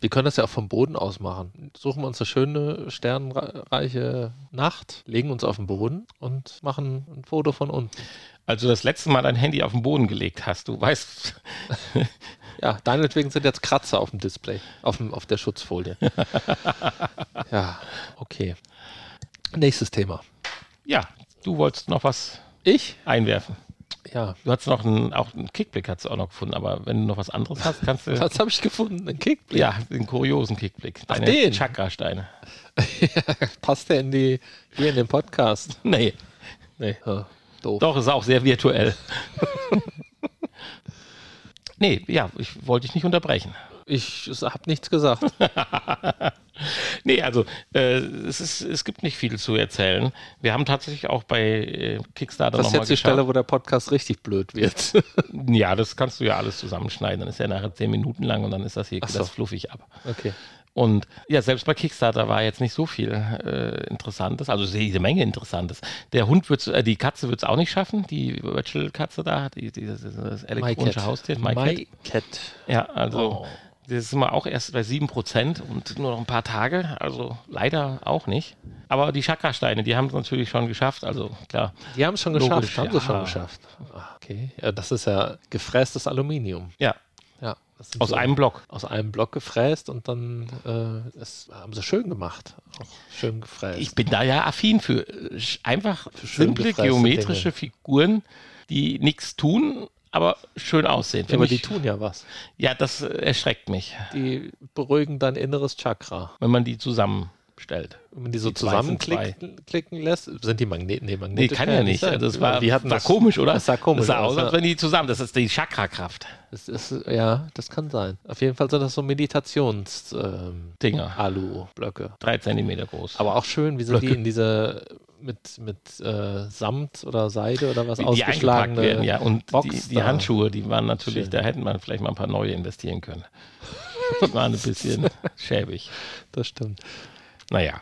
Wir können das ja auch vom Boden aus machen. Suchen wir uns eine schöne, sternreiche Nacht, legen uns auf den Boden und machen ein Foto von unten. Also das letzte Mal dein Handy auf den Boden gelegt hast, du weißt, Ja, deinetwegen sind jetzt Kratzer auf dem Display, auf, dem, auf der Schutzfolie. ja, okay. Nächstes Thema. ja, du wolltest noch was Ich? einwerfen. Ja. Du hast noch einen, auch einen Kickblick hast du auch noch gefunden, aber wenn du noch was anderes hast, kannst du Was habe ich gefunden? Ein Kickblick? ja den kuriosen Kickblick, Ach, deine den? Chakra-Steine. Passt der in die, hier in den Podcast? Nee, Nee. Ja, doof. doch ist auch sehr virtuell. Nee, ja, ich wollte dich nicht unterbrechen. Ich habe nichts gesagt. Nee, also äh, es, ist, es gibt nicht viel zu erzählen. Wir haben tatsächlich auch bei äh, Kickstarter Das ist nochmal jetzt die geschaut. Stelle, wo der Podcast richtig blöd wird. Ja, das kannst du ja alles zusammenschneiden. Dann ist ja nachher zehn Minuten lang und dann ist das hier so. das fluffig ab. okay. Und ja, selbst bei Kickstarter war jetzt nicht so viel äh, Interessantes, also jede Menge Interessantes. Der Hund wird äh, die Katze wird es auch nicht schaffen, die Virtual-Katze da, die, dieses, dieses elektronische Haustier, MyCat. MyCat. Ja, also Oh. das sind wir auch erst bei 7% und nur noch ein paar Tage, also leider auch nicht. Aber die Chakrasteine, die haben es natürlich schon geschafft, also klar. Die haben es schon Logisch, geschafft. Haben sie ja. schon geschafft. Ah, okay. Ja, das ist ja gefrästes Aluminium. Ja, das aus so- einem Block. aus einem Block gefräst und dann äh, das haben sie schön gemacht. Auch schön gefräst. Ich bin da ja affin für einfach schön simple geometrische Figuren, die nichts tun, aber schön aussehen. aber die tun ja was. Ja, das äh, erschreckt mich, Die beruhigen dein inneres Chakra. wenn man die zusammenstellt. Wenn man die so Die sind zusammenklicken klicken lässt, sind die Magneten? Nee, Nee, magnetisch kann ja nicht. sein. Das war, die hatten war das, komisch, oder? Das sah komisch Das sah aus, aus, als wenn die zusammen. Das ist die Chakrakraft. Das ist, ja, das kann sein. Auf jeden Fall sind das so Meditations ähm. Alu-Blöcke. Drei Zentimeter groß. Aber auch schön, wie sie Blöcke. die in diese mit, mit äh, Samt oder Seide oder was die ausgeschlagene werden, ja. Und Box die, die. Handschuhe, die waren natürlich, Schön. da hätten man vielleicht mal ein paar neue investieren können. Die waren ein bisschen schäbig. Das stimmt. Naja,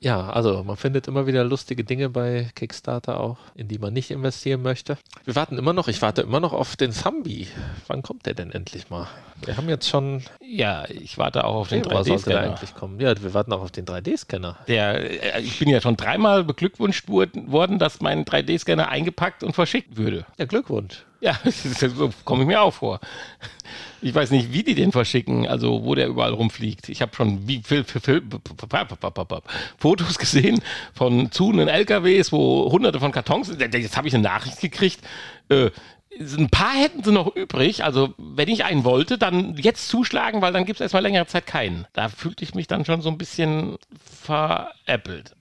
Ja, also man findet immer wieder lustige Dinge bei Kickstarter auch, in die man nicht investieren möchte. Wir warten immer noch, ich warte immer noch auf den Thumbi. Wann kommt der denn endlich mal? Wir haben jetzt schon ja, ich warte auch auf den Februar sollte der 3D-Scanner. eigentlich kommen. Ja, wir warten auch auf den 3D-Scanner. Der, äh, ich bin ja schon dreimal beglückwünscht worden, dass mein 3D-Scanner eingepackt und verschickt würde. Ja, Glückwunsch. Ja, so komme ich mir auch vor. Ich weiß nicht, wie die den verschicken, also wo der überall rumfliegt. Ich habe schon wie viel, viel, viel, Fotos gesehen von zuhenden LKWs, wo hunderte von Kartons. Jetzt habe ich eine Nachricht gekriegt. Äh, ein paar hätten sie noch übrig. Also, wenn ich einen wollte, dann jetzt zuschlagen, weil dann gibt es erstmal längere Zeit keinen. Da fühlte ich mich dann schon so ein bisschen veräppelt.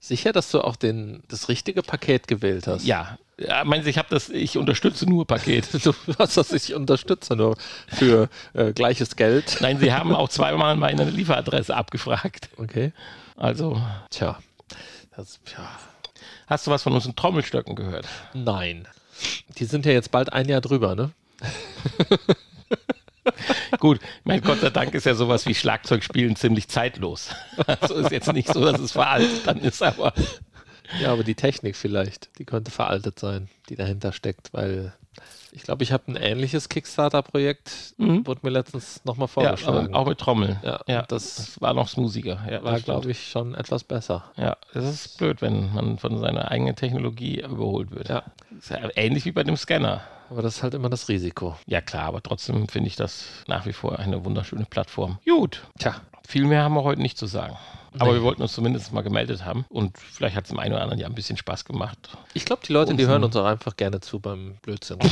Sicher, dass du auch den, das richtige Paket gewählt hast. Ja, ja meinen Sie, ich habe das, ich unterstütze nur Paket. Du hast das, ich unterstütze nur für äh, gleiches Geld. Nein, sie haben auch zweimal meine Lieferadresse abgefragt. Okay. Also, Tja. Das, ja. hast du was von unseren Trommelstöcken gehört? Nein. Die sind ja jetzt bald ein Jahr drüber, ne? Gut, mein Gott sei Dank ist ja sowas wie Schlagzeugspielen ziemlich zeitlos. Also ist jetzt nicht so, dass es veraltet dann ist, aber Ja, aber die Technik vielleicht, die könnte veraltet sein, die dahinter steckt, weil ich glaube, ich habe ein ähnliches Kickstarter-Projekt, Mhm. wurde mir letztens nochmal ja, vorgeschlagen. auch mit Trommeln. Ja, ja das- das, war noch smoothiger. Ja, war, glaube ich, schon etwas besser. Ja, es ist blöd, wenn man von seiner eigenen Technologie überholt wird. Ja. Ist ja ähnlich wie bei dem Scanner. Aber das ist halt immer das Risiko. Ja klar, aber trotzdem finde ich das nach wie vor eine wunderschöne Plattform. Gut, Tja, viel mehr haben wir heute nicht zu sagen. Aber Nee. wir wollten uns zumindest mal gemeldet haben und vielleicht hat es dem einen oder anderen ja ein bisschen Spaß gemacht. Ich glaube, die Leute, die Uns hören uns auch einfach gerne zu beim Blödsinn.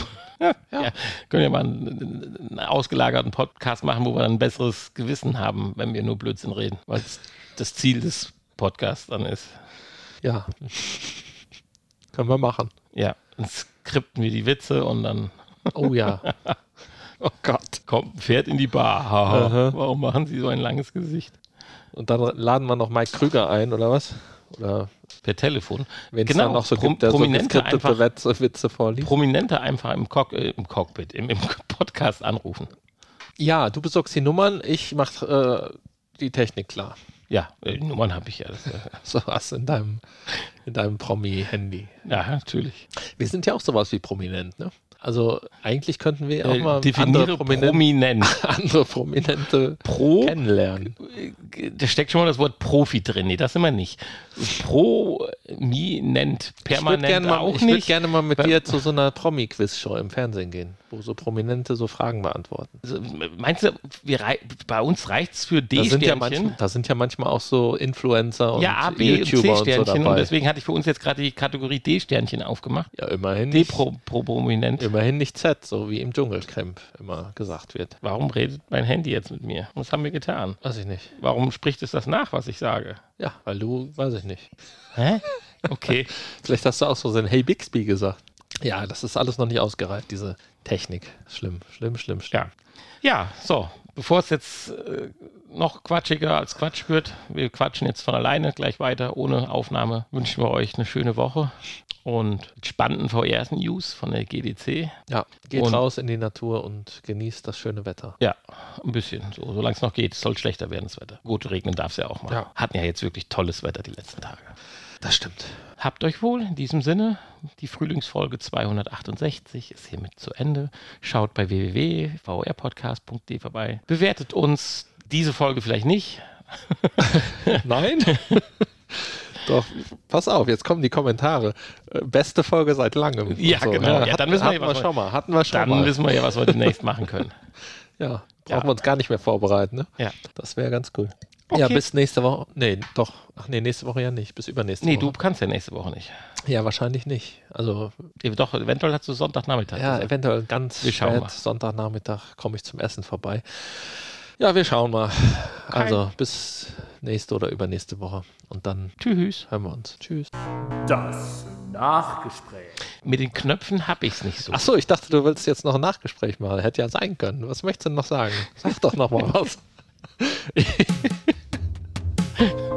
Ja, können wir mal einen, einen ausgelagerten Podcast machen, wo wir ein besseres Gewissen haben, wenn wir nur Blödsinn reden, weil es das Ziel des Podcasts dann ist. ja. Können wir machen. Ja, dann skripten wir die Witze und dann Oh ja. oh Gott. kommt ein Pferd in die Bar. Warum machen Sie so ein langes Gesicht? Und dann laden wir noch Mike Krüger ein, oder was? Oder Per Telefon. wenn es Genau, dann noch so Pro- gibt, der so Prominente geskriptete einfach- Witze, Witze vorliest. Prominente einfach im, Cock, äh, im Cockpit, im, im Podcast anrufen. Ja, du besorgst die Nummern, ich mach äh, die Technik klar. Ja, äh, Nummern habe ich ja. Das, äh, So was in deinem, in deinem Promi-Handy. ja, natürlich. Wir sind ja auch sowas wie prominent, ne? Also eigentlich könnten wir auch Äh, mal andere, Prominent, prominent. andere Prominente Pro kennenlernen. da steckt schon mal das Wort Profi drin. Nee, das sind wir nicht. Prominent, Ich würde permanent gerne, mal- auch ich würd nicht. gerne mal mit dir zu so einer Promi-Quiz-Show im Fernsehen gehen, wo so Prominente so Fragen beantworten. Also, Meinst du, wir bei uns reicht es für Da sind, ja manchmal, da sind ja manchmal auch so Influencer und Ja, A, B und YouTuber und so C-Sternchen. Und, dabei. deswegen hatte ich für uns jetzt gerade die Kategorie D-Sternchen aufgemacht. ja, immerhin nicht, D-Pro-Prominent. Immerhin nicht Z, so wie im Dschungelcamp immer gesagt wird. Warum redet mein Handy jetzt mit mir? Was haben wir getan? Weiß ich nicht. Warum spricht es das nach, was ich sage? Ja, weil du, weiß ich nicht. Hä? Okay. Vielleicht hast du auch so ein Hey Bixby gesagt. Ja, das ist alles noch nicht ausgereift, diese Technik. Schlimm, schlimm, schlimm, schlimm. Ja. Ja, so. Bevor es jetzt äh, noch quatschiger als Quatsch wird, wir quatschen jetzt von alleine gleich weiter, ohne Aufnahme, wünschen wir euch eine schöne Woche und spannenden VR-News von der GDC. Ja, geht Und- raus in die Natur und genießt das schöne Wetter. Ja, ein bisschen, so, solange es noch geht. Es soll schlechter werden, das Wetter. Gut, regnen darf es ja auch mal. Ja. Hatten ja jetzt wirklich tolles Wetter die letzten Tage. Das stimmt. Habt euch wohl in diesem Sinne. Die Frühlingsfolge 268 ist hiermit zu Ende. Schaut bei www.vrpodcast.de vorbei. Bewertet uns diese Folge vielleicht nicht. Nein? Doch, pass auf, jetzt kommen die Kommentare. Äh, Beste Folge seit langem. Ja, genau. Ja, dann wissen wir ja, was wir- schon mal. Hatten wir schon Dann mal. wissen wir ja, was wir demnächst machen können. Ja, brauchen Ja. wir uns gar nicht mehr vorbereiten, ne? Ja. Das wäre ganz cool. Okay. Ja, bis nächste Woche. Nee, doch. Ach nee, nächste Woche ja nicht. Bis übernächste Nee, Woche. du kannst ja nächste Woche nicht. Ja, wahrscheinlich nicht. Also, Doch, eventuell hast du Sonntagnachmittag. ja, gesagt. eventuell ganz Wir schauen spät, mal. Sonntagnachmittag komme ich zum Essen vorbei. Ja, wir schauen mal. Also, bis nächste oder übernächste Woche. Und dann Tschüss. hören wir uns. Tschüss. Das Nachgespräch. Mit den Knöpfen habe ich es nicht so. Ach so, ich dachte, du willst jetzt noch ein Nachgespräch machen. Hätte ja sein können. Was möchtest du denn noch sagen? Sag doch noch mal was.